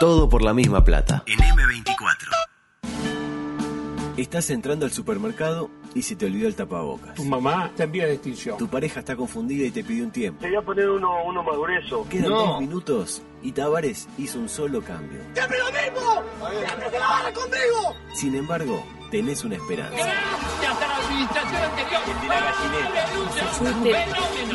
Todo por la misma plata. En M24. Estás entrando al supermercado y se te olvidó el tapabocas. Tu mamá está en vía de extinción. Tu pareja está confundida y te pidió un tiempo. Te voy a poner uno, uno más grueso. Quedan No. dos minutos y Tavares hizo un solo cambio. ¡Siempre lo mismo! ¡Siempre se la barra conmigo! Sin embargo, tenés una esperanza. ¡Hasta la administración anterior!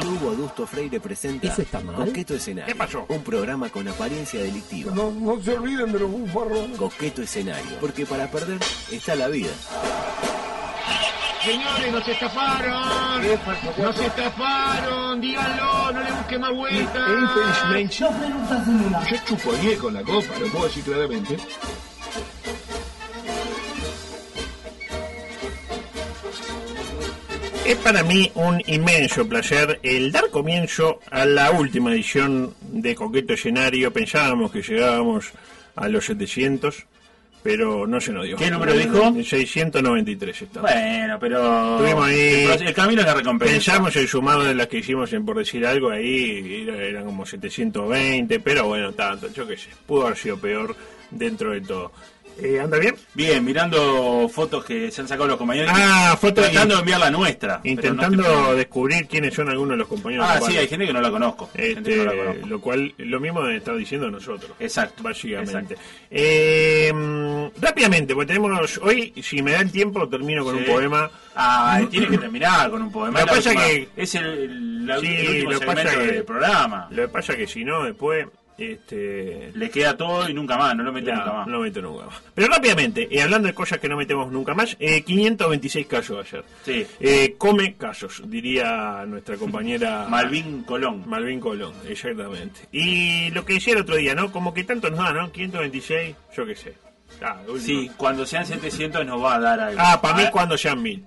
Hugo Adusto Freire presenta ¿Eso está mal? Coqueto Escenario. ¿Qué pasó? Un programa con apariencia delictiva. No, no se olviden de los bufarrones. Coqueto Escenario. Porque para perder está la vida. Señores, nos estafaron. Nos estafaron. Díganlo, no le busque más vueltas. Yo chuponeé con la copa, lo puedo decir claramente. Es para mí un inmenso placer el dar comienzo a la última edición de Coqueto Escenario. Pensábamos que llegábamos a los 700, pero no se nos dio. ¿Qué número dijo? 693 estamos. Bueno, pero. Ahí- El, camino es la recompensa. Pensamos el sumado de las que hicimos en por decir algo ahí, era- eran como 720, pero bueno, tanto, yo qué sé, pudo haber sido peor dentro de todo. Eh, ¿Anda bien? Bien, mirando fotos que se han sacado los compañeros. Ah, fotos de enviar la nuestra. no Intentando descubrir quiénes son algunos de los compañeros. Ah, sí, hay gente que no la conozco. gente que Este, no la conozco. lo cual, lo mismo estar diciendo nosotros. Exacto. Básicamente. Eh, rápidamente, porque tenemos hoy, si me da el tiempo, termino con Sí. un poema. Ah, tiene que terminar con un poema. Lo que pasa última- que- Es el, la- Sí, el último lo que pasa segmento que- del programa. Lo que pasa es que si no, después. Este, Le queda todo y nunca más, no lo mete nunca más. no meto nunca más. Pero rápidamente, eh, hablando de cosas que no metemos nunca más, eh, 526 casos ayer. Sí. Eh, come casos, diría nuestra compañera Malvin Colón. Malvin Colón, exactamente. Y lo que decía el otro día, ¿no? Como que tanto nos da, ¿no? 526, yo qué sé. Ah. Sí, cuando sean 700 nos va a dar algo. Ah, para mí cuando sean 1000.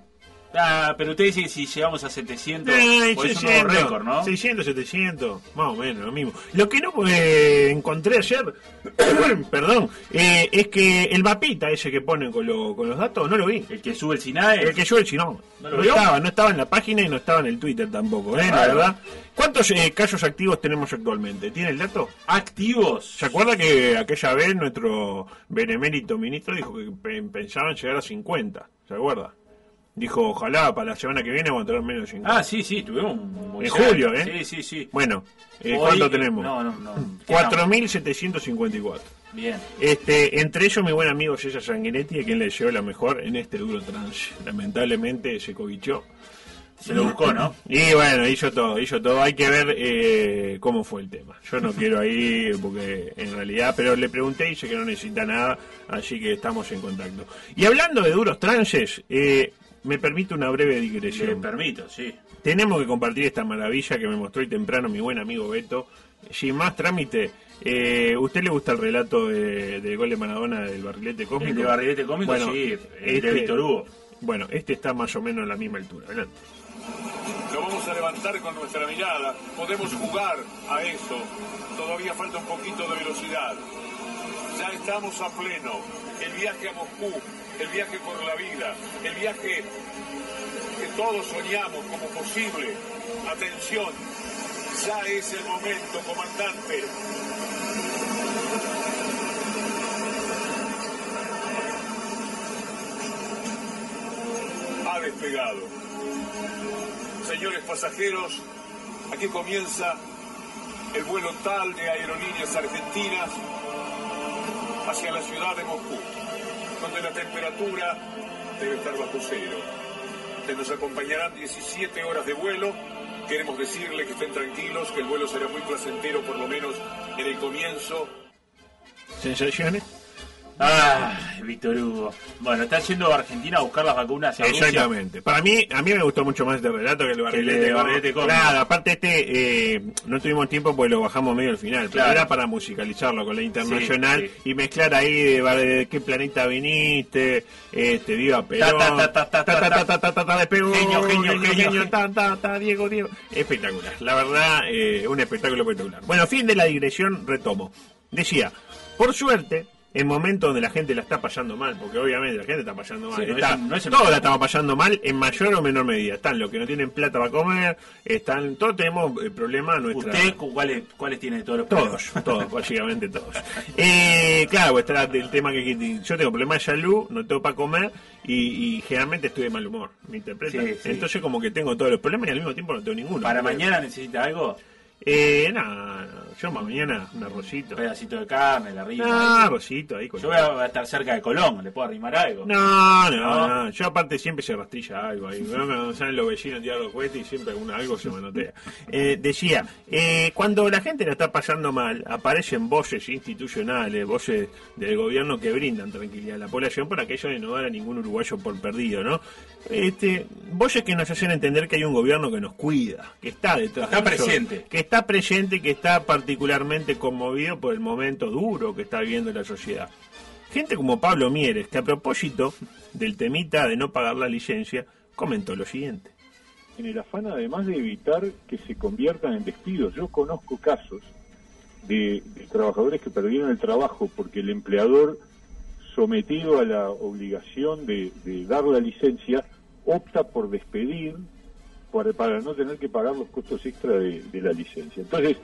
Ah, pero usted dice que si llegamos a 700, Eh, pues es un nuevo 600, récord, ¿no? 600, 700, más o menos, lo mismo. Lo que no eh, encontré ayer, perdón, eh, es que el mapita ese que ponen con, lo- con los datos, no lo vi. El que sube el SINAE. El que yo el si no, ¿No lo no estaba, no estaba en la página y no estaba en el Twitter tampoco, ¿eh? La verdad. ¿Cuántos eh, casos activos tenemos actualmente? ¿Tiene el dato? activos. ¿Se acuerda que aquella vez nuestro benemérito ministro dijo que pe- pensaban llegar a 50? ¿Se acuerda? Dijo, ojalá para la semana que viene vamos a tener menos de 50. Ah, sí, sí, tuvimos un En julio, ¿eh? Sí, sí, sí. Bueno, eh, Hoy- ¿cuánto tenemos? No, no, no. ¿Qué estamos? 4.754. Bien. Este, entre ellos mi buen amigo César Sanguinetti, a quien le deseo la mejor en este duro trance. Lamentablemente se cobichó. Se lo buscó, ¿no? Y bueno, hizo todo, hizo todo. Hay que ver eh, cómo fue el tema. Yo no quiero ahí, porque en realidad, pero le pregunté y dice que no necesita nada, así que estamos en contacto. Y hablando de duros trances, eh, me permite una breve digresión. permito, sí. Tenemos que compartir esta maravilla que me mostró hoy temprano mi buen amigo Beto. Sin más trámite, eh, ¿usted le gusta el relato de, del gol de Maradona del barrilete cósmico? El de Barrilete Cómico, Bueno, sí. El este- de Víctor Hugo. Bueno, este está más o menos a la misma altura. Adelante. Lo vamos a levantar con nuestra mirada. Podemos jugar a eso. Todavía falta un poquito de velocidad. Ya estamos a pleno. El viaje a Moscú, el viaje por la vida, el viaje que todos soñamos como posible. Atención, ya es el momento, comandante. Ha despegado. Señores pasajeros, aquí comienza el vuelo tal de aerolíneas argentinas hacia la ciudad de Moscú, donde la temperatura debe estar bajo cero. Se nos acompañarán 17 horas de vuelo. Queremos decirle que estén tranquilos, que el vuelo será muy placentero, por lo menos en el comienzo. ¿Sensaciones? Ah, Víctor Hugo. Bueno, está yendo a Argentina a buscar las vacunas. Exactamente. Para mí, a mí me gustó mucho más este relato que el barrilete. barrilete con... Nada, aparte este, eh, no tuvimos tiempo porque lo bajamos medio al final. Claro. Pero era para musicalizarlo con la internacional y mezclar ahí de, qué planeta viniste, este, viva Perón. Genio, genio, genio. Diego, Diego. Espectacular. La verdad, eh, un espectáculo espectacular. Bueno, fin de la digresión, retomo. Decía, por suerte, en momentos donde la gente la está pasando mal, porque obviamente la gente está pasando mal. Sí, no está- es- no es el- todos la estamos pasando mal en mayor o menor medida. Están los que no tienen plata para comer, están todos tenemos eh, problemas nuestra... ¿Usted cu- cuáles, cuáles tiene de todos los Todos, problemas? todos, básicamente todos. Eh, claro, está el tema que, que yo tengo problemas de salud, no tengo para comer y, y generalmente estoy de mal humor, ¿me interpreta? Sí, sí. Entonces como que tengo todos los problemas y al mismo tiempo no tengo ninguno. ¿Para mañana necesita algo? Eh, no, no, yo para mañana un arrocito. Un pedacito de carne, la rima. No, arrocito ahí con... Yo voy a, voy a estar cerca de Colón, ¿le puedo arrimar algo? No, no, ¿No? no, Yo aparte siempre se rastrilla algo ahí. Cuando salen los vecinos tirar los cohetes y siempre alguna, algo se manotea. Eh, decía, eh, cuando la gente la está pasando mal, aparecen voces institucionales, voces del gobierno que brindan tranquilidad a la población por aquello de no dar a ningún uruguayo por perdido, ¿no? Este, voces que nos hacen entender que hay un gobierno que nos cuida, que está detrás. Está de nosotros, presente. Que está presente, que está particularmente conmovido por el momento duro que está viviendo la sociedad. Gente como Pablo Mieres, que a propósito del temita de no pagar la licencia, comentó lo siguiente. en el afán además de evitar que se conviertan en despidos. Yo conozco casos de, trabajadores que perdieron el trabajo porque el empleador, sometido a la obligación de dar la licencia, opta por despedir para, para no tener que pagar los costos extra de, la licencia. Entonces,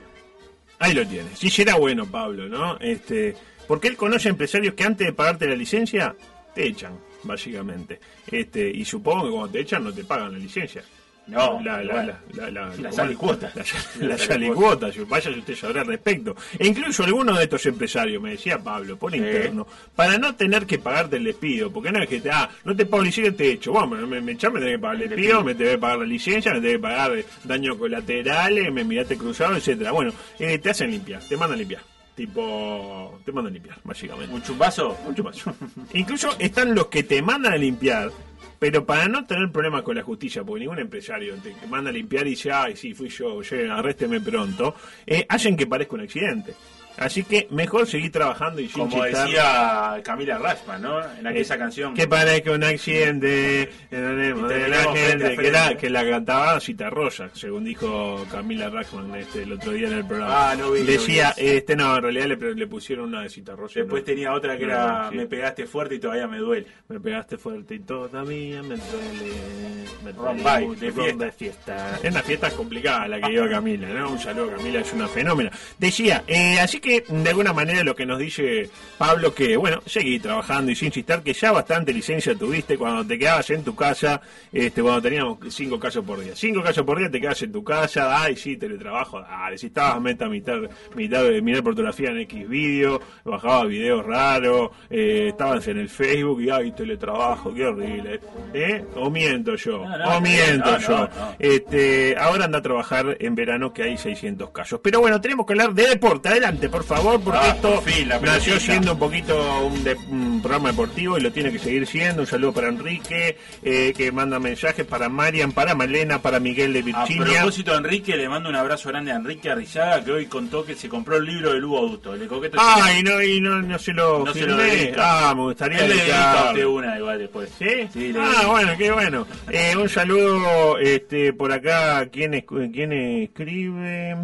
Ahí lo tiene. Si será bueno, Pablo, ¿no? Este, porque él conoce empresarios que antes de pagarte la licencia, te echan, básicamente. Este, y supongo que cuando te echan no te pagan la licencia. No, la, la, la, la, la, La salicuota. La, salicuota. vaya usted sabrá al respecto. E incluso algunos de estos empresarios, me decía Pablo, por interno, para no tener que pagarte el despido, porque no es que te, ah, no te pago licencia, te echo. Bueno, me, me me tenés que pagar el despido, me que pagar la licencia, me tenés que pagar daños colaterales, me miraste cruzado, etcétera Bueno, eh, te hacen limpiar, te mandan limpiar. Tipo, te mandan limpiar, básicamente. ¿Un chumbazo? Mucho más. Incluso están los que te mandan a limpiar, pero para no tener problemas con la justicia, porque ningún empresario te manda a limpiar y dice, ay, sí, fui yo, oye, arrésteme pronto, eh, hacen que parezca un accidente. Así que mejor seguir trabajando y Como decía Camila Rashman, ¿no? En aquella Eh, canción. Que parezca un accidente de la gente, que, la, que la cantaba Cita Rosa, según dijo Camila Rachman este, el otro día en el programa. Ah, no vi, no Decía, vi. este no, en realidad le, le pusieron una de Cita Rosa. Después ¿no? tenía otra que era sí. Me pegaste fuerte y todavía me duele. Me pegaste fuerte y todavía me duele. Me Ron duele by, mucho, de fiesta. de fiesta. Es una fiesta complicada la que lleva Camila, ¿no? Un saludo Camila, es una fenómena. Decía, eh, así que de alguna manera lo que nos dice Pablo, que bueno, seguí trabajando y sin chistar, que ya bastante licencia tuviste cuando te quedabas en tu casa, este cuando teníamos cinco casos por día. Cinco casos por día te quedas en tu casa, ay, sí, teletrabajo, dale, si estabas meta mitad, mitad de mirar fotografía en X video, bajabas videos raros, eh, estabas en el Facebook y ay, teletrabajo, qué horrible. ¿Eh? O miento yo, No, no, o miento no, yo. Este, ahora anda a trabajar en verano que hay 600 casos. Pero bueno, tenemos que hablar de deporte. Adelante, por favor, porque Ah, esto por fin, la nació siendo un poquito un, de- un programa deportivo y lo tiene que seguir siendo. Un saludo para Enrique, eh, que manda mensajes para Marian, para Malena, para Miguel de A Virginia. propósito de Enrique, le mando un abrazo grande a Enrique Arrizaga, que hoy contó que se compró el libro de Lugo Auto. Le coqueto Ay, no, y no, no se lo No se lo ah, me gustaría Él le a usted una igual después. ¿Sí? Ah, bueno, qué bueno. Eh, un saludo este, por acá. ¿Quién, es- ¿Quién escribe?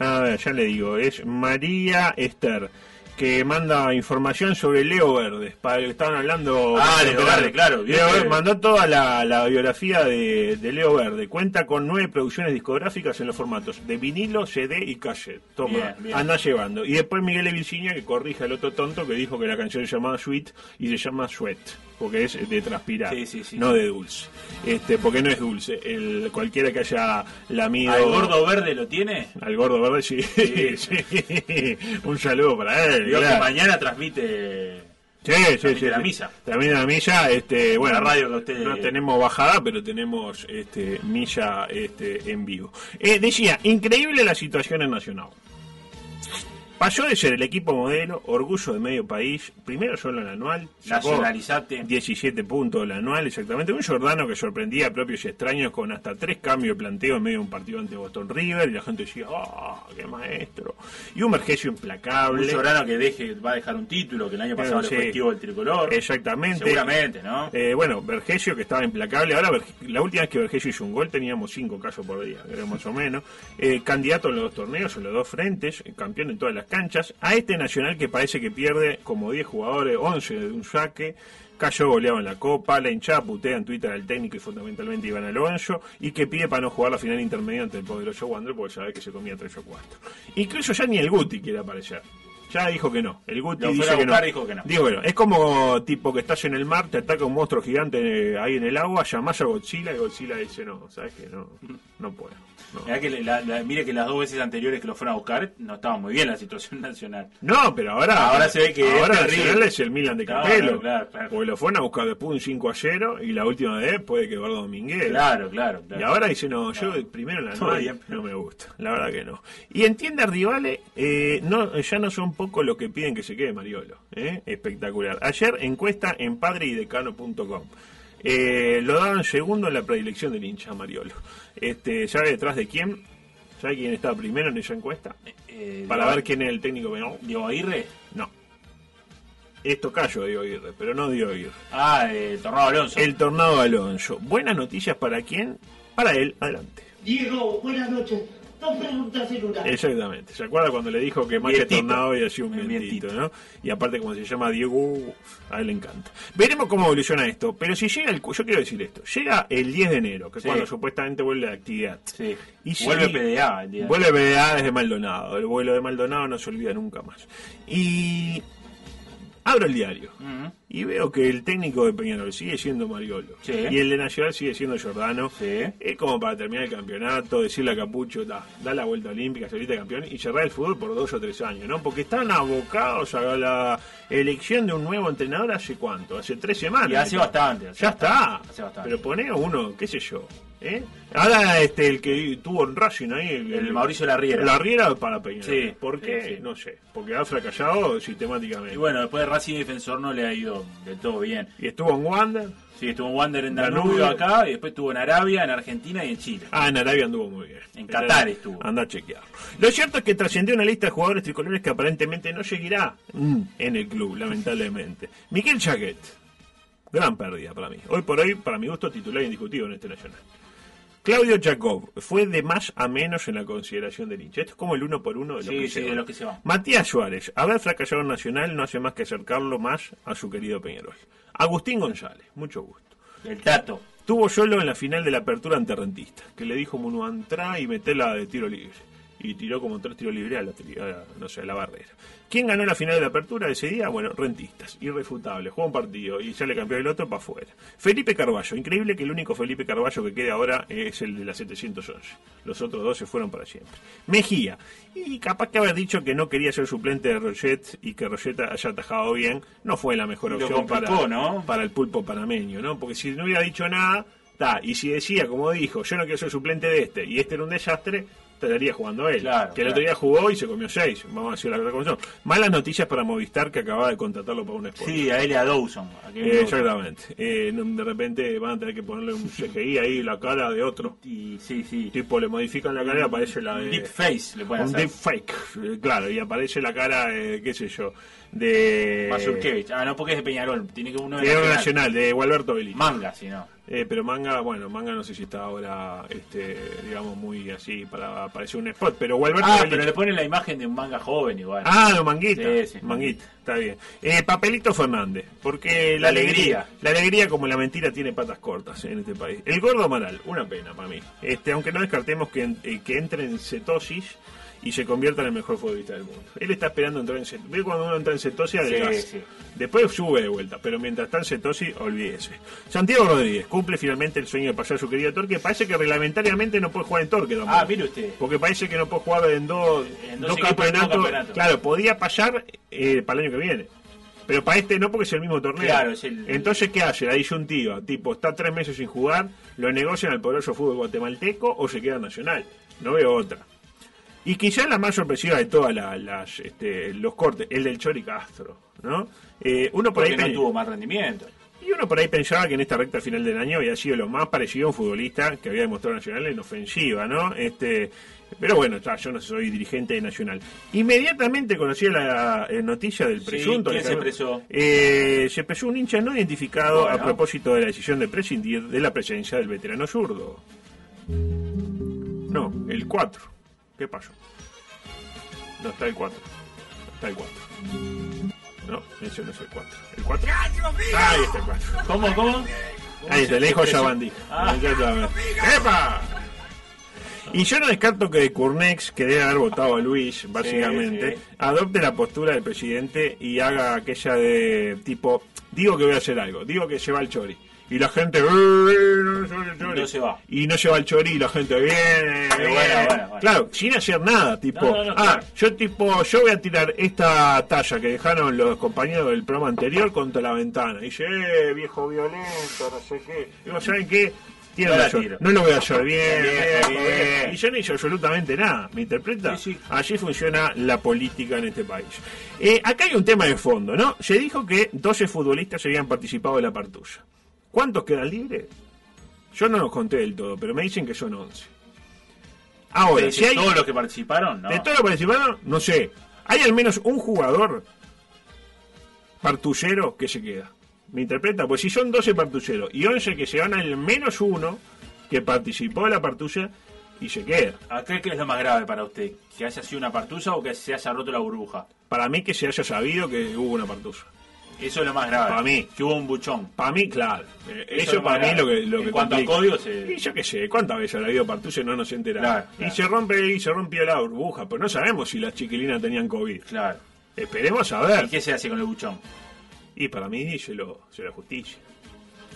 A ver, ya le digo. Es María Esther. Que manda información sobre Leo Verdes. Para lo que estaban hablando. Ah, Leo Verde, claro, Leo Verde mandó toda la, la biografía de, de Leo Verde. Cuenta con nueve producciones discográficas en los formatos de vinilo, CD y cassette. Toma, Bien, bien. anda llevando. Y después Miguel de Virginia que corrige al otro tonto que dijo que la canción se llamaba Sweet y se llama Sweat. Porque es de transpirar, Sí, sí, sí, no de dulce. Este, porque no es dulce. El, cualquiera que haya lamido. ¿Al gordo verde lo tiene? Al gordo verde, sí. Sí. sí. Un saludo para él. Que mañana transmite. Sí, sí, Transmite sí. la misa. También la milla, este, bueno, La radio que usted- no tenemos bajada, pero tenemos este, milla este, en vivo. Eh, decía, increíble la situación en Nacional. Pasó de ser el equipo modelo, orgullo de medio país, primero solo en el anual, sacó Nacionalizate. 17 puntos el anual, exactamente. Un Jordano que sorprendía a propios y extraños con hasta tres cambios de planteo en medio de un partido ante Boston River y la gente decía, ¡ah, qué maestro! Y un Vergesio implacable. Un Sobrano que deje, va a dejar un título, que el año pasado Sí. le fue el tricolor. Exactamente. Seguramente, ¿no? Eh, bueno, Vergesio que estaba implacable. Ahora, la última vez que Vergesio hizo un gol teníamos cinco casos por día, creo más o menos. Eh, candidato en los dos torneos, en los dos frentes, eh, campeón en todas las canchas a este Nacional que parece que pierde como 10 jugadores, 11 de un saque, cayó goleado en la Copa, la hinchada putea en Twitter al técnico y fundamentalmente Iván Alonso, y que pide para no jugar la final intermedia ante el poderoso Wander porque sabe que se comía 3 o 4. Incluso ya ni el Guti quiere aparecer. Ya dijo que no. El Guti dice que no. dijo que no. Digo que no. Es como tipo que estás en el mar, te ataca un monstruo gigante ahí en el agua, llamás a Godzilla y Godzilla dice no, sabes que no, no puedo. No. Mirá que la- la- mire que las dos veces anteriores que lo fueron a buscar no estaba muy bien la situación nacional. No, pero ahora, Ahora se ve que es ahora terrible. Nacional es el Milan de Claro, Capello. claro, claro. Porque lo fueron a buscar después un 5 a 0 y la última vez puede que Eduardo Domínguez. Claro, claro. claro. Y ahora dice, no, yo primero la no, no me gusta, la verdad que no. Y entiende Rivale, eh, no, ya no son poco lo que piden que se quede Mariolo. ¿eh? Espectacular. Ayer encuesta en padreidecano.com. Eh, lo daban segundo en la predilección del hincha Mariolo. Este, ¿Sabe detrás de quién? ¿Sabe quién está primero en esa encuesta? Eh, Para Diego- ver quién es el técnico penal. Diego Aguirre. No. Esto callo Diego Aguirre, pero no Diego Aguirre. Ah, eh, Tornado Alonso. El Tornado Alonso. Buenas noticias para quién? Para él. Adelante. Diego, buenas noches. Dos preguntas en una. Exactamente. ¿Se acuerda cuando le dijo que más que Vientito. tornado había sido un vientito. ¿no? Y aparte, como se llama Diego, a él le encanta. Veremos cómo evoluciona esto. Pero si llega el. cu- Yo quiero decir esto. Llega el 10 de enero, que es Sí. cuando supuestamente vuelve la actividad. Sí. Y si- Vuelve PDA el día. Vuelve PDA desde Maldonado. El vuelo de Maldonado no se olvida nunca más. Y. Abro el diario. Y veo que el técnico de Peñarol sigue siendo Mariolo. Sí. Y el de Nacional sigue siendo Giordano. Sí. Es como para terminar el campeonato, decirle a Capucho, da, da la vuelta olímpica, salirte campeón y cerrar el fútbol por dos o tres años, ¿no? Porque están abocados a la elección de un nuevo entrenador hace cuánto, hace tres semanas. Y hace bastante. hace Ya bastante, está. Hace bastante. Pero pone uno, qué sé yo. ¿Eh? Ahora este, el que tuvo en Racing ahí, el, El Mauricio Larriera. Larriera para Peñarol. Sí, ¿Por qué? sí, sí. No sé. Porque ha fracasado sistemáticamente. Y bueno, después de Racing Defensor no le ha ido del todo bien. Y estuvo en Wander. Sí, estuvo en Wander en Danubio. Acá, y después estuvo en Arabia, en Argentina y en Chile. Ah, en Arabia anduvo muy bien. En Qatar estuvo. Anda a chequearlo. Lo cierto es que trascendió una lista de jugadores tricolores que aparentemente no seguirá mm, en el club, lamentablemente. Miguel Chaguet. Gran pérdida para mí. Hoy por hoy, para mi gusto, titular indiscutido en este nacional. Claudio Jacob fue de más a menos en la consideración del hincha. Esto es como el uno por uno de los Sí, que sí, se de van. los que se van. Matías Suárez, haber fracasado en Nacional no hace más que acercarlo más a su querido Peñarol. Agustín González, mucho gusto. El Tato. Tuvo solo en la final de la apertura ante Rentista, que le dijo Munu entrá y metela de tiro libre. Y tiró como tres tiros libres a la, tri- a la- no sé, a la barrera. ¿Quién ganó la final de la apertura ese día? Bueno, Rentistas, irrefutable, jugó un partido y sale campeón el otro para afuera. Felipe Carballo, increíble que el único Felipe Carballo que quede ahora es el de la 711. Los otros dos se fueron para siempre. Mejía, y capaz que haber dicho que no quería ser suplente de Roget y que Roget haya atajado bien, no fue la mejor opción para, para el pulpo panameño, ¿no? Porque si no hubiera dicho nada, ta, y si decía, como dijo, yo no quiero ser suplente de este, y este era un desastre, estaría jugando él. Claro, que el claro. otro día jugó y se comió seis, vamos a decir la verdad como son. Malas noticias para Movistar que acaba de contratarlo para un sport. Sí, a él y a Dawson. a Eh, exactamente. Eh, de repente van a tener que ponerle un CGI ahí, la cara de otro. Y sí, sí. Tipo, le modifican la cara y aparece la de... Deep face le pueden un hacer. deep fake, eh, claro, y aparece la cara, eh, qué sé yo, de... Mazurkevich. Ah, no, porque es de Peñarol. Tiene que uno de de Nacional. Nacional, de Gualberto Belli. Manga, si no. Eh, pero manga, bueno, manga no sé si está ahora, este, digamos, muy así para parecer un spot. Pero Gualberto Ah, pero le ponen la imagen de un manga joven igual. Ah, no, manguita. Sí, sí. manguita, está bien. Eh, Papelito Fernández, porque la, La alegría. La alegría, como la mentira, tiene patas cortas en este país. El gordo Amaral, una pena para mí. Este, aunque no descartemos que, en- eh, que entre en cetosis y se convierta en el mejor futbolista del mundo. Él está esperando entrar en cetosis. Ve cuando uno entra en cetosis, adelgaza. sí. Después sube de vuelta, pero mientras está en cetosis, olvídese. Santiago Rodríguez cumple finalmente el sueño de pasar a su querido Torque. Parece que reglamentariamente no puede jugar en Torque tampoco. Ah, mire usted. Porque parece que no puede jugar en dos, En dos campeonatos. Claro, podía pasar eh, para el año que viene. Pero para este no, porque es el mismo torneo. Claro, es el- Entonces, ¿qué hace? La disyuntiva. Tipo, está tres meses sin jugar, lo negocian al poderoso fútbol guatemalteco o se queda nacional. No veo otra. Y quizás la más sorpresiva de todas la- las, este, los cortes, el del Chori Castro. ¿no? Eh, uno por Porque ahí no tuvo más rendimiento. y uno por ahí pensaba que en esta recta final del año había sido lo más parecido a un futbolista que había demostrado Nacional en ofensiva, ¿no? Este, pero bueno, ya, yo no soy dirigente de Nacional. Inmediatamente conocí la eh, noticia del Sí, presunto. ¿quién se presó? Eh, se presó un hincha no identificado Bueno. a propósito de la decisión de prescindir de la presencia del veterano zurdo. No, el 4. ¿Qué pasó? No está el 4. está el 4. No, ese no es el 4. ¿El 4? Ahí está el 4. ¿Cómo, cómo? Ahí está, le dijo Yabandí. Ah. ¡Epa! Y yo no descarto que Curnex, que debe haber votado a Luis, básicamente, sí. adopte la postura del presidente y haga aquella de tipo, digo que voy a hacer algo, digo que lleva el chori. Y la gente, "Eh, no el chori". No se va. Y no lleva el chori y la gente, viene, bueno, bueno, bueno. Claro, sin hacer nada, tipo, No, no, no, ah, claro. yo tipo, yo voy a tirar esta talla que dejaron los compañeros del programa anterior contra la ventana. Y dice, eh, viejo violento, no sé qué. Digo, ¿saben qué? No la tiro. No lo voy a hacer bien, Bien, bien. bien. Y yo no hice absolutamente nada. ¿Me interpreta? Sí, sí. Allí funciona la política en este país. Eh, acá hay un tema de fondo, ¿no? Se dijo que 12 futbolistas habían participado de la partulla. ¿Cuántos quedan libres? Yo no los conté del todo, pero me dicen que son 11. Ahora, ¿De si hay... todos los que participaron? No. De todos los participantes, no sé. Hay al menos un jugador partullero que se queda. ¿Me interpreta? Pues si son 12 partulleros y 11 que se van al menos uno que participó de la partulla y se queda. ¿Acá qué es lo más grave para usted? ¿Que haya sido una partusa o que se haya roto la burbuja? Para mí que se haya sabido que hubo una partulla. Eso es lo más grave. Para mí. Que hubo un buchón. Para mí, claro. Eh, Eso Eso, es lo para mí lo que, lo En que cuanto a complica. código, se- Y yo qué sé, ¿cuántas veces habido partulla y no nos enteramos? Claro, claro. Y se rompe y se rompió la burbuja, pero no sabemos si las chiquilinas tenían COVID. Claro. Esperemos a ver. ¿Y qué se hace con el buchón? Y para mí se lo, se la justicia.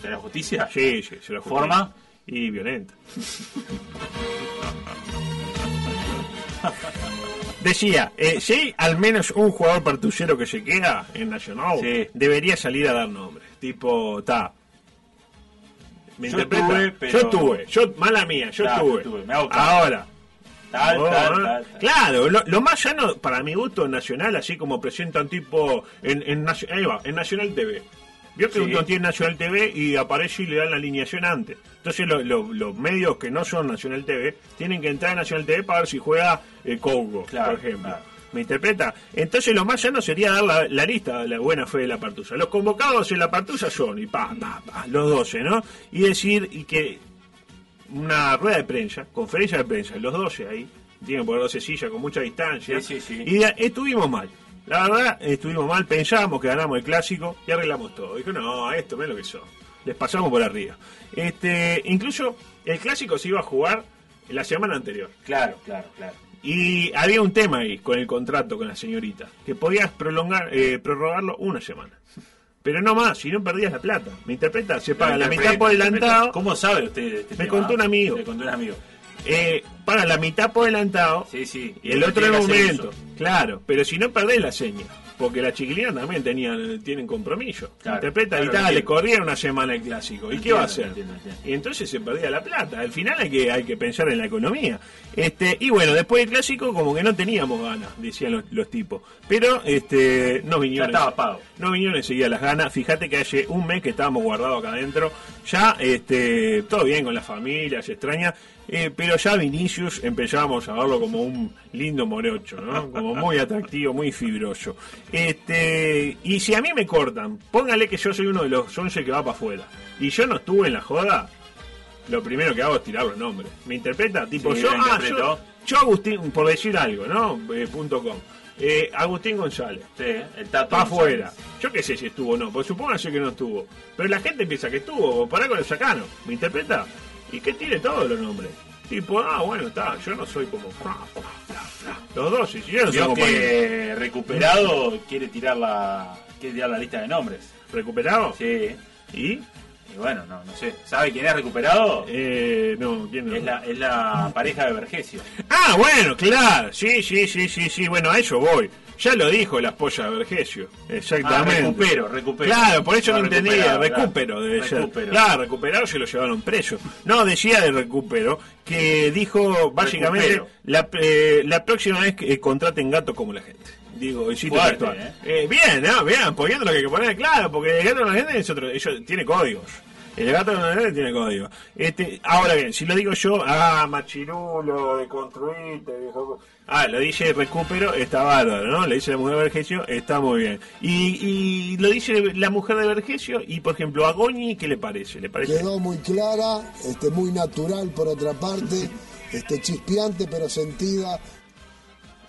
¿De la justicia? Sí, sí, se la justicia. ¿Forma? Y violenta. Decía, eh, si hay al menos un jugador partullero que se queda en Nacional, Sí. debería salir a dar nombres. Tipo, ta. ¿Me Yo interpreta? tuve, pero- Yo tuve, yo, mala mía, yo Claro, tuve. tuve, me. Ahora, Tal, Oh, tal, tal. Claro, lo, lo más llano para mi gusto nacional, así como presentan tipo en, en, Nacio- ahí va, en Nacional TV. Vio que Sí. uno tiene Nacional TV y aparece y le dan la alineación antes. Entonces lo- lo- los medios que no son Nacional TV tienen que entrar a Nacional TV para ver si juega eh, Congo, Claro, por ejemplo. claro. ¿Me interpreta? Entonces lo más llano sería dar la, la lista de la buena fe de la partusa. Los convocados en la partusa son, y pa, pa, pa, los 12, ¿no? Y decir y que una rueda de prensa, conferencia de prensa, los 12 ahí, tienen poner 12 sillas con mucha distancia. Sí, sí, sí. Y de- estuvimos mal. La verdad, estuvimos mal, pensábamos que ganamos el clásico y arreglamos todo. Dijo, no, esto es lo que son. Les pasamos por arriba. Este, incluso el clásico se iba a jugar la semana anterior. Claro, claro, claro. Y había un tema ahí con el contrato con la señorita, que podías prolongar, eh, prorrogarlo una semana. Pero no más, si no perdías la plata. ¿Me interpreta? Se paga la mitad por adelantado. ¿Cómo sabe usted este Me tema? contó un amigo. Me contó un amigo. Eh, la mitad por adelantado Sí, sí. y el otro en el momento. Claro, pero si no perdés la seña. Porque las chiquilinas también tenían, tienen compromiso. Claro, Interpreta claro, y tal, le corría una semana el clásico. ¿Y qué va a hacer? Entiendo, entiendo. Y entonces se perdía la plata. Al final hay que, hay que pensar en la economía. Este, y bueno, después del clásico como que no teníamos ganas, decían los, los tipos. Pero este, no vinieron. Ya estaba pago. No vinieron enseguida las ganas. Fíjate que hace un mes que estábamos guardados acá adentro. Ya este, todo bien con la familia, se extraña. Eh, pero ya Vinicius empezábamos a verlo como un lindo morocho, ¿no? Como muy atractivo, muy fibroso. Este, y si a mí me cortan, póngale que yo soy uno de los 11 que va para afuera. Y yo no estuve en la joda, lo primero que hago es tirar los nombres. ¿Me interpreta? Tipo, Sí, yo, ah, yo, yo Agustín, por decir algo, ¿no? Eh, punto com. Eh, Agustín González. Sí, el tato. Afuera. Yo qué sé si estuvo o no, porque supóngase que no estuvo. Pero la gente piensa que estuvo, pará con el sacano. ¿Me interpreta? Y que tire todos los nombres. Tipo, ah, bueno, está, yo no soy como. Los dos, soy Vio compañero. que recuperado quiere tirar la quiere tirar la lista de nombres. ¿Recuperado? Sí. ¿Y? Y bueno, no, no sé. ¿Sabe quién es recuperado? Eh, no, ¿quién no? Es la, es la pareja de Vergesio. Ah, bueno, claro. Sí, sí, sí, sí, sí. Bueno, a eso voy. Ya lo dijo la esposa de Vergesio. Exactamente. Ah, recupero, recupero. Claro, por eso no, No, entendía. Recupero debe ser. Recupero. Claro, recuperado se lo llevaron preso. No, decía de recupero que dijo básicamente la, eh, la próxima vez que contraten gato como la gente. Digo, y cito Fuerte. ¿eh? Eh, bien, ¿no? Bien, poniendo lo que hay que poner, claro, porque el gato como la gente es otro, ellos, tiene códigos. El gato de la tiene código. Este, ahora bien, si lo digo yo, ah, machirulo, deconstruiste, viejo. Ah, lo dice recupero, está bárbaro, ¿no? Le dice la mujer de Vergesio, está muy bien. Y, y lo dice la mujer de Vergesio, y por ejemplo, a Goñi, ¿qué le parece? ¿Le parece? Quedó muy clara, este, muy natural por otra parte, este, chispeante pero sentida.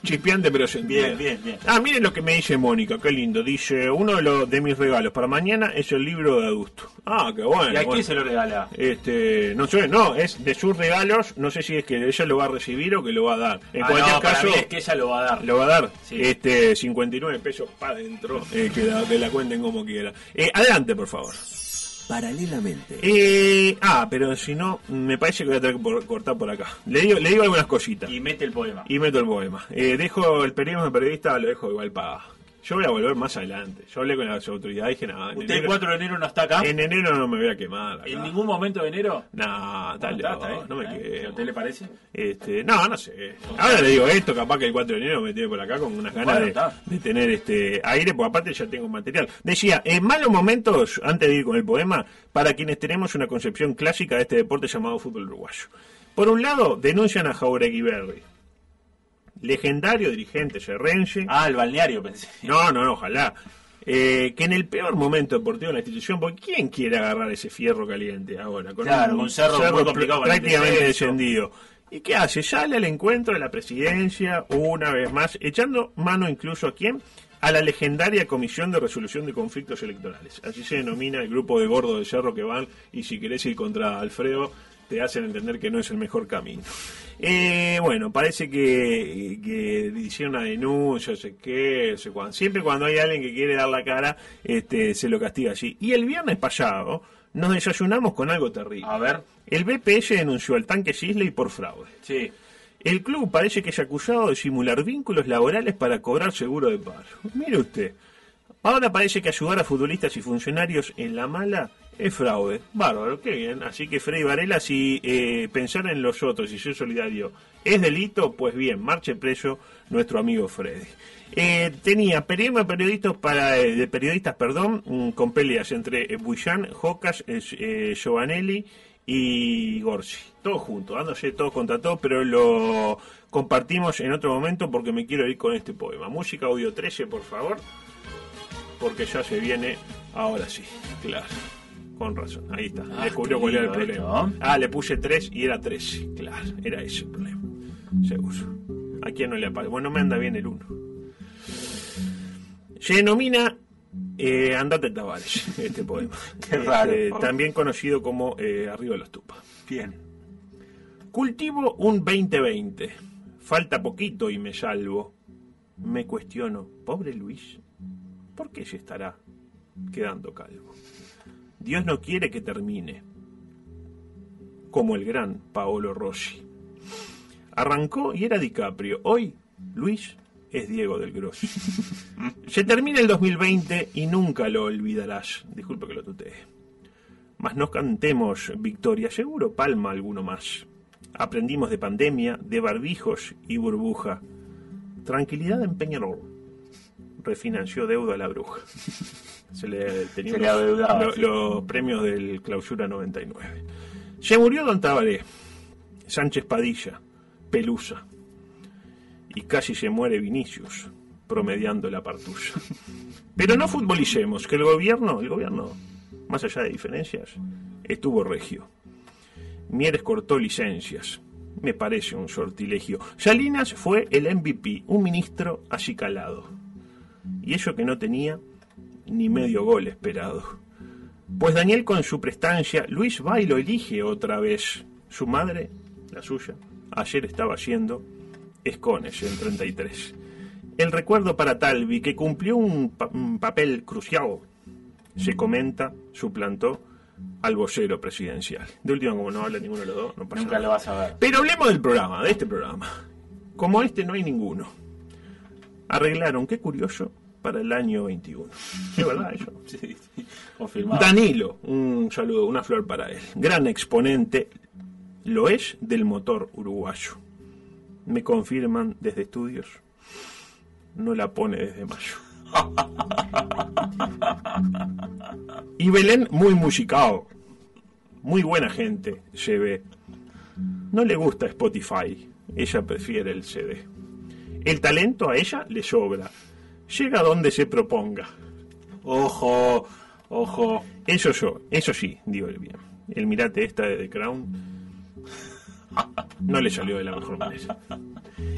Chispeante pero. Bien, bien, bien. Ah, miren lo que me dice Mónica, qué lindo. Dice, uno de, los, de mis regalos para mañana es el libro de Adusto. Ah, qué bueno. ¿Y a bueno. quién se lo regala? Este, no sé, no, es de sus regalos, no sé si es que ella lo va a recibir o que lo va a dar. En Ah, cualquier no, para caso, mí es que ella lo va a dar. lo va a dar. Sí. Este, 59 pesos para adentro, eh, que, la, que la cuenten como quiera. Eh, adelante, por favor. Paralelamente. Eh, ah, pero si no, me parece que voy a tener que por- cortar por acá. Le digo, le digo algunas cositas. Y mete el poema. Y meto el poema. Eh, dejo el periodismo de periodista, lo dejo igual para. Yo voy a volver más adelante. Yo hablé con las autoridades y dije nada. en ¿Usted el enero- 4 de enero no está acá? En enero no me voy a quemar. acá. ¿En ningún momento de enero? Bueno, está, está bien, no me quedo. ¿A usted le parece? Este, no, no sé. Ahora le digo esto, capaz que el 4 de enero me tiene por acá con unas ganas Bueno, de, tener este aire, porque aparte ya tengo material. Decía, en malos momentos, antes de ir con el poema, para quienes tenemos una concepción clásica de este deporte llamado fútbol uruguayo. Por un lado, denuncian a Jauregui Berri, legendario dirigente serrense. Ah, el balneario pensé. No, no, no, ojalá. Eh, que en el peor momento deportivo de la institución, porque ¿quién quiere agarrar ese fierro caliente ahora? Con Claro, con Cerro muy complicado prácticamente descendido. ¿Y qué hace? Sale al encuentro de la presidencia una vez más, echando mano incluso a quién? A la legendaria Comisión de Resolución de Conflictos Electorales. Así se denomina el grupo de gordos de cerro que van y si querés ir contra Alfredo te hacen entender que no es el mejor camino. Eh, bueno, parece que, que hicieron una denuncia, no sé qué, sé cuándo. Siempre cuando hay alguien que quiere dar la cara, este, se lo castiga así. Y el viernes pasado nos desayunamos con algo terrible. A ver. El BPS denunció al tanque Sisley por fraude. Sí. El club parece que es acusado de simular vínculos laborales para cobrar seguro de paro. Mire usted, ahora parece que ayudar a futbolistas y funcionarios en la mala es fraude. Bárbaro, qué bien. Así que Freddy Varela, si eh, pensar en los otros y ser solidario es delito, pues bien, marche preso nuestro amigo Freddy. Eh, tenía periodistas, para, eh, de periodistas perdón, mm, con peleas entre Bullán, Jocas, Giovanelli y Gorsi. Todos juntos, dándose todos contra todos, pero lo compartimos en otro momento porque me quiero ir con este poema. Música audio 13, por favor, porque ya se viene ahora sí, claro. Con razón, ahí está. Ah, Descubrió cuál era el problema. esto, Ah, le puse 3 y era 13. Claro, era ese el problema. Seguro. ¿A quién no le aparece? Bueno, me anda bien el 1. Se denomina eh, Andate Tavares, este poema. Qué raro. Este, también conocido como eh, Arriba de los Tupas. Bien. Cultivo un 2020. Falta poquito y me salvo. Me cuestiono, pobre Luis, ¿por qué se estará quedando calvo? Dios no quiere que termine como el gran Paolo Rossi. Arrancó y era DiCaprio. Hoy, Luis es Diego del Grossi. Se termina el 2020 y nunca lo olvidarás. Disculpe que lo tutee. Mas no cantemos victoria, seguro palma alguno más. Aprendimos de pandemia, de barbijos y burbuja. Tranquilidad en Peñarol. Refinanció deuda a la bruja. Se le tenía Se le los, los premios del Clausura 99. Se murió Don Tabaré, Sánchez Padilla, Pelusa. Y casi se muere Vinicius, promediando la partusa. Pero no futbolicemos, que el gobierno, el gobierno, más allá de diferencias, estuvo regio. Mieres cortó licencias. Me parece un sortilegio. Salinas fue el MVP, un ministro acicalado. Y eso que no tenía ni medio gol esperado. Pues Daniel con su prestancia, Luis va y lo elige otra vez. Su madre, la suya, ayer estaba haciendo escones en 33. El recuerdo para Talvi, que cumplió un, pa- un papel crucial, se comenta, suplantó al vocero presidencial. De último, como no habla ninguno de los dos, no pasa Nunca nada. lo vas a ver. Pero hablemos del programa, de este programa. Como este no hay ninguno. Arreglaron, qué curioso, para el año 21. Es verdad eso. Sí, sí, confirmado. Danilo, un saludo, una flor para él. Gran exponente, lo es del motor uruguayo. Me confirman desde estudios. No la pone desde mayo. Y Belén, muy musical. Muy buena gente, se ve. No le gusta Spotify, ella prefiere el CD. El talento a ella le sobra. Llega donde se proponga. Ojo, ojo. Eso yo, eso sí, digo el bien. El mirate esta de The Crown. No le salió de la mejor manera.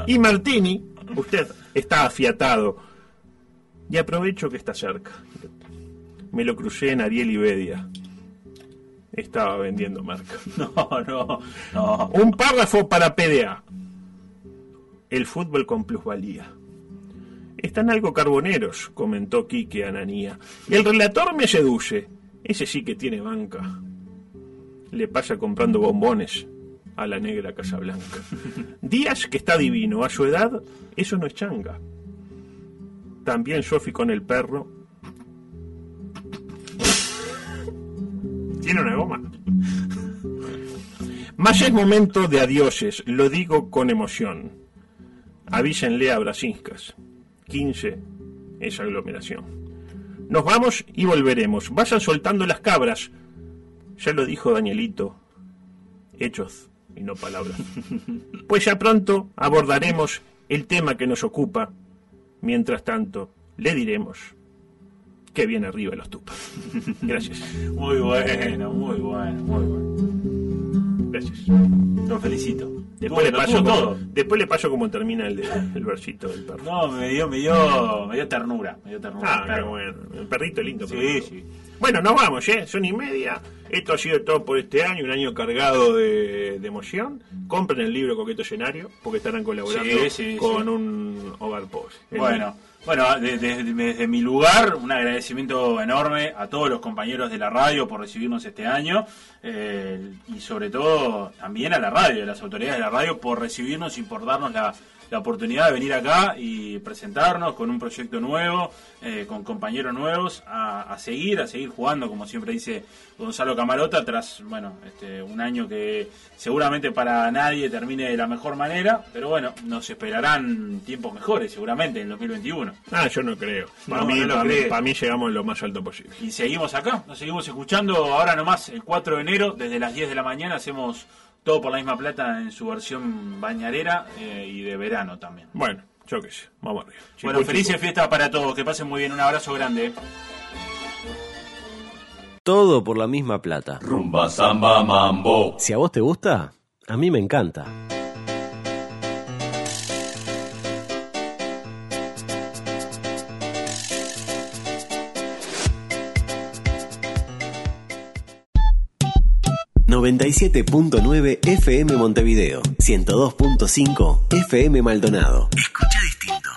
Y Martini, usted está afiatado. Y aprovecho que está cerca. Me lo crucé en Ariel Ibedia. Estaba vendiendo marca. No, no, no. Un párrafo para PDA. El fútbol con plusvalía. Están algo carboneros, comentó Quique Ananía. Y el relator me seduce. Ese sí que tiene banca. Le pasa comprando bombones a la negra Casablanca. Díaz que está divino. A su edad, eso no es changa. También Sofi con el perro. Tiene una goma. Más es momento de adioses, lo digo con emoción. Avísenle a Brasinskas. 15 es aglomeración. Nos vamos y volveremos. Vayan soltando las cabras. Ya lo dijo Danielito. Hechos y no palabras. Pues ya pronto abordaremos el tema que nos ocupa. Mientras tanto, le diremos que viene arriba los tupas. Gracias. Muy bueno, muy bueno, muy bueno. Gracias. Lo felicito. Después le, paso todo. después le paso cómo termina el, el versito del perro. No, me dio, me dio, me dio ternura, me dio ternura. Ah, perro. bueno. El perrito lindo. Sí, perrito. sí. Bueno, nos vamos, ¿eh? Son y media. Esto ha sido todo por este año, un año cargado de, de emoción. Compren el libro Coqueto Escenario, porque estarán colaborando Sí, sí, con sí. un. El- Bueno, bueno, de- desde mi lugar, un agradecimiento enorme a todos los compañeros de la radio por recibirnos este año eh, y sobre todo también a la radio, a las autoridades de la radio por recibirnos y por darnos la, la oportunidad de venir acá y presentarnos con un proyecto nuevo, eh, con compañeros nuevos, a, a seguir, a seguir jugando, como siempre dice Gonzalo Camarota, tras bueno este, un año que seguramente para nadie termine de la mejor manera, pero bueno, nos esperarán tiempos mejores seguramente en el 2021. Ah, yo no creo. Para, No, mí, no lo para, mí, para mí llegamos lo más alto posible. Y seguimos acá, nos seguimos escuchando ahora nomás el 4 de enero, desde las 10 de la mañana hacemos todo por la misma plata en su versión bañarera eh, y de verano también. Bueno, yo qué sé. Vamos arriba. Bueno, felices fiestas para todos, que pasen muy bien, un abrazo grande. Todo por la misma plata. Rumba, samba, mambo. Si a vos te gusta, a mí me encanta. ...97.9 FM Montevideo... ...102.5 FM Maldonado. Escucha distinto.